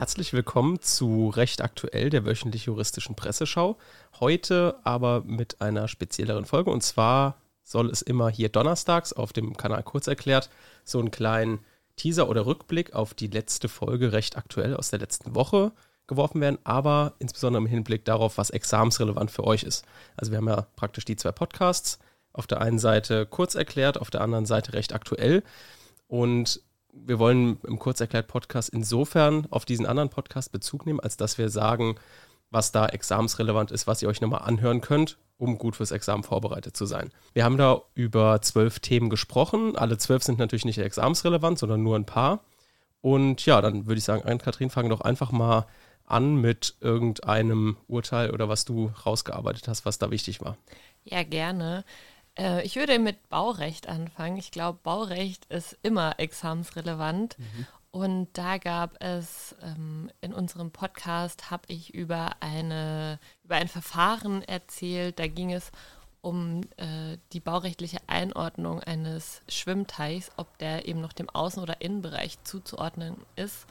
Herzlich willkommen zu Recht aktuell, der wöchentlich juristischen Presseschau. Heute aber mit einer spezielleren Folge und zwar soll es immer hier donnerstags auf dem Kanal kurz erklärt so einen kleinen Teaser oder Rückblick auf die letzte Folge Recht aktuell aus der letzten Woche geworfen werden, aber insbesondere im Hinblick darauf, was examensrelevant für euch ist. Also wir haben ja praktisch die zwei Podcasts. Auf der einen Seite kurz erklärt, auf der anderen Seite recht aktuell. Und wir wollen im Kurzerklärt-Podcast insofern auf diesen anderen Podcast Bezug nehmen, als dass wir sagen, was da examensrelevant ist, was ihr euch nochmal anhören könnt, um gut fürs Examen vorbereitet zu sein. Wir haben da über zwölf Themen gesprochen. Alle zwölf sind natürlich nicht examensrelevant, sondern nur ein paar. Und ja, dann würde ich sagen, Ann-Kathrin, fang doch einfach mal an mit irgendeinem Urteil oder was du rausgearbeitet hast, was da wichtig war. Ja, gerne. Äh, ich würde mit Baurecht anfangen. Ich glaube, Baurecht ist immer examensrelevant. Mhm. Und da gab es ähm, in unserem Podcast, habe ich über, eine, über ein Verfahren erzählt. Da ging es um äh, die baurechtliche Einordnung eines Schwimmteichs, ob der eben noch dem Außen- oder Innenbereich zuzuordnen ist,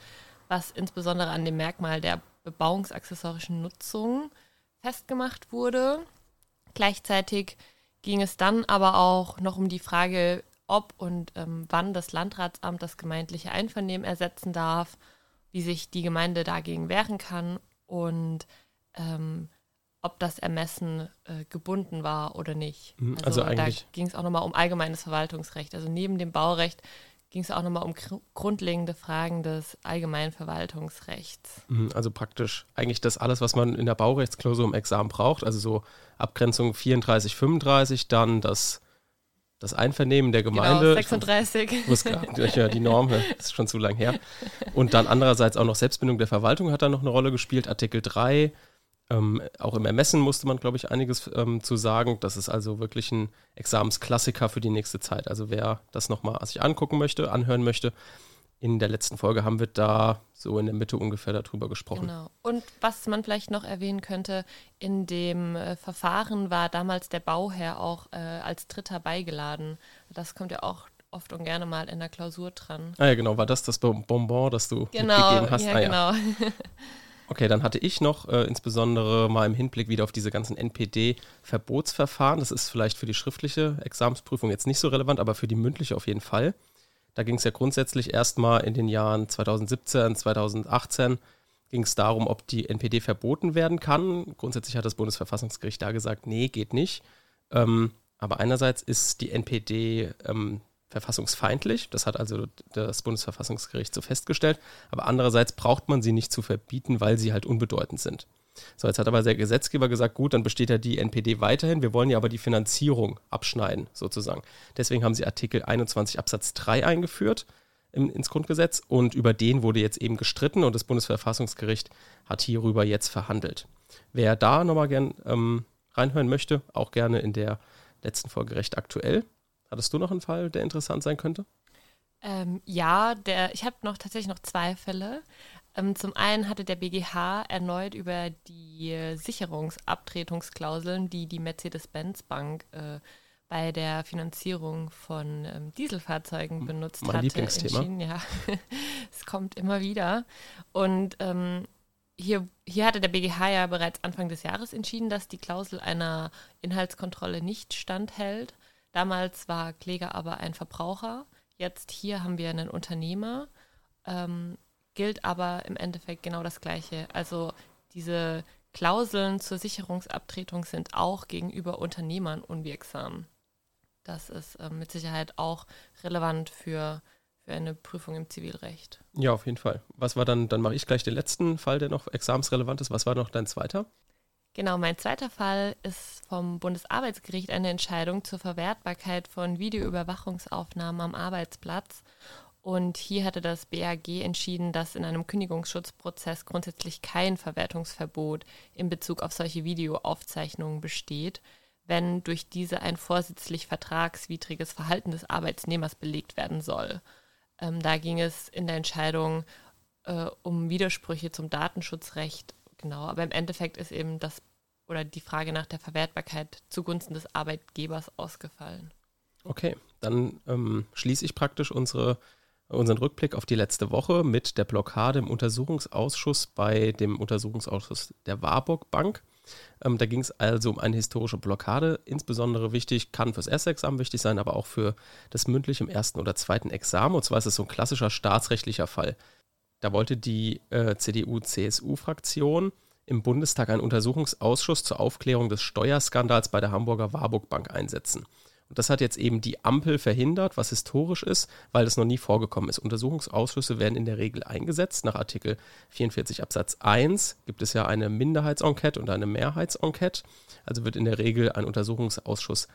was insbesondere an dem Merkmal der bebauungsaccessorischen Nutzung festgemacht wurde. Gleichzeitig ging es dann aber auch noch um die Frage, ob und ähm, wann das Landratsamt das gemeindliche Einvernehmen ersetzen darf, wie sich die Gemeinde dagegen wehren kann und ähm, ob das Ermessen äh, gebunden war oder nicht. Mhm, also, also da ging es auch nochmal um allgemeines Verwaltungsrecht. Also neben dem Baurecht ging es auch nochmal um grundlegende Fragen des allgemeinen Verwaltungsrechts. Mhm, also praktisch eigentlich das alles, was man in der Baurechtsklausur im Examen braucht, also so Abgrenzung 34, 35, dann das, das Einvernehmen der genau, Gemeinde. Genau, 36. Ich ja, die Norm, das ist schon zu lang her. Und dann andererseits auch noch Selbstbindung der Verwaltung hat da noch eine Rolle gespielt, Artikel 3, ähm, auch im Ermessen musste man, glaube ich, einiges ähm, zu sagen. Das ist also wirklich ein Examensklassiker für die nächste Zeit. Also wer das nochmal sich angucken möchte, anhören möchte, in der letzten Folge haben wir da so in der Mitte ungefähr darüber gesprochen. Genau. Und was man vielleicht noch erwähnen könnte, in dem äh, Verfahren war damals der Bauherr auch äh, als Dritter beigeladen. Das kommt ja auch oft und gerne mal in der Klausur dran. Ah ja, genau. War das das Bonbon, das du genau, mitgegeben hast? Ja, ah, ja. genau. Okay, dann hatte ich noch äh, insbesondere mal im Hinblick wieder auf diese ganzen NPD-Verbotsverfahren. Das ist vielleicht für die schriftliche Examensprüfung jetzt nicht so relevant, aber für die mündliche auf jeden Fall. Da ging es ja grundsätzlich erstmal in den Jahren 2017, 2018 ging es darum, ob die NPD verboten werden kann. Grundsätzlich hat das Bundesverfassungsgericht da gesagt, nee, geht nicht. Ähm, aber einerseits ist die NPD ähm, verfassungsfeindlich. Das hat also das Bundesverfassungsgericht so festgestellt. Aber andererseits braucht man sie nicht zu verbieten, weil sie halt unbedeutend sind. So, jetzt hat aber der Gesetzgeber gesagt, gut, dann besteht ja die NPD weiterhin. Wir wollen ja aber die Finanzierung abschneiden, sozusagen. Deswegen haben sie Artikel 21 Absatz 3 eingeführt im, ins Grundgesetz und über den wurde jetzt eben gestritten und das Bundesverfassungsgericht hat hierüber jetzt verhandelt. Wer da nochmal gern ähm, reinhören möchte, auch gerne in der letzten Folge recht aktuell. Hattest du noch einen Fall, der interessant sein könnte? Ähm, ja, der, ich habe noch tatsächlich noch zwei Fälle. Ähm, zum einen hatte der BGH erneut über die Sicherungsabtretungsklauseln, die die Mercedes-Benz-Bank äh, bei der Finanzierung von ähm, Dieselfahrzeugen benutzt mein hatte. Lieblingsthema. Ja, es kommt immer wieder. Und ähm, hier, hier hatte der BGH ja bereits Anfang des Jahres entschieden, dass die Klausel einer Inhaltskontrolle nicht standhält. Damals war Kläger aber ein Verbraucher. Jetzt hier haben wir einen Unternehmer. Ähm, gilt aber im Endeffekt genau das Gleiche. Also diese Klauseln zur Sicherungsabtretung sind auch gegenüber Unternehmern unwirksam. Das ist äh, mit Sicherheit auch relevant für, für eine Prüfung im Zivilrecht. Ja, auf jeden Fall. Was war dann, dann mache ich gleich den letzten Fall, der noch examensrelevant ist. Was war noch dein zweiter? Genau, mein zweiter Fall ist vom Bundesarbeitsgericht eine Entscheidung zur Verwertbarkeit von Videoüberwachungsaufnahmen am Arbeitsplatz. Und hier hatte das BAG entschieden, dass in einem Kündigungsschutzprozess grundsätzlich kein Verwertungsverbot in Bezug auf solche Videoaufzeichnungen besteht, wenn durch diese ein vorsätzlich vertragswidriges Verhalten des Arbeitsnehmers belegt werden soll. Ähm, da ging es in der Entscheidung äh, um Widersprüche zum Datenschutzrecht Genau, aber im Endeffekt ist eben das oder die Frage nach der Verwertbarkeit zugunsten des Arbeitgebers ausgefallen. Okay, dann ähm, schließe ich praktisch unsere unseren Rückblick auf die letzte Woche mit der Blockade im Untersuchungsausschuss bei dem Untersuchungsausschuss der Warburg Bank. Ähm, da ging es also um eine historische Blockade. Insbesondere wichtig, kann fürs erste Examen wichtig sein, aber auch für das mündliche im ersten oder zweiten Examen. Und zwar ist es so ein klassischer staatsrechtlicher Fall. Da wollte die äh, CDU-CSU-Fraktion im Bundestag einen Untersuchungsausschuss zur Aufklärung des Steuerskandals bei der Hamburger Warburg Bank einsetzen. Und das hat jetzt eben die Ampel verhindert, was historisch ist, weil das noch nie vorgekommen ist. Untersuchungsausschüsse werden in der Regel eingesetzt. Nach Artikel 44 Absatz 1 gibt es ja eine Minderheitsenquete und eine Mehrheitsenquete. Also wird in der Regel ein Untersuchungsausschuss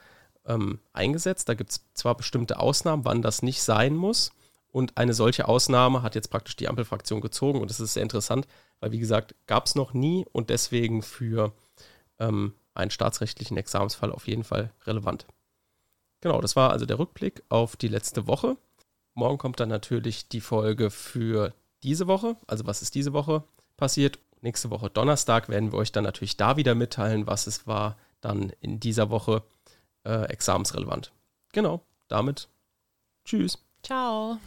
ähm, eingesetzt. Da gibt es zwar bestimmte Ausnahmen, wann das nicht sein muss. Und eine solche Ausnahme hat jetzt praktisch die Ampelfraktion gezogen. Und das ist sehr interessant, weil, wie gesagt, gab es noch nie und deswegen für ähm, einen staatsrechtlichen Examensfall auf jeden Fall relevant. Genau, das war also der Rückblick auf die letzte Woche. Morgen kommt dann natürlich die Folge für diese Woche. Also was ist diese Woche passiert? Nächste Woche Donnerstag werden wir euch dann natürlich da wieder mitteilen, was es war dann in dieser Woche äh, examensrelevant. Genau, damit tschüss. Ciao.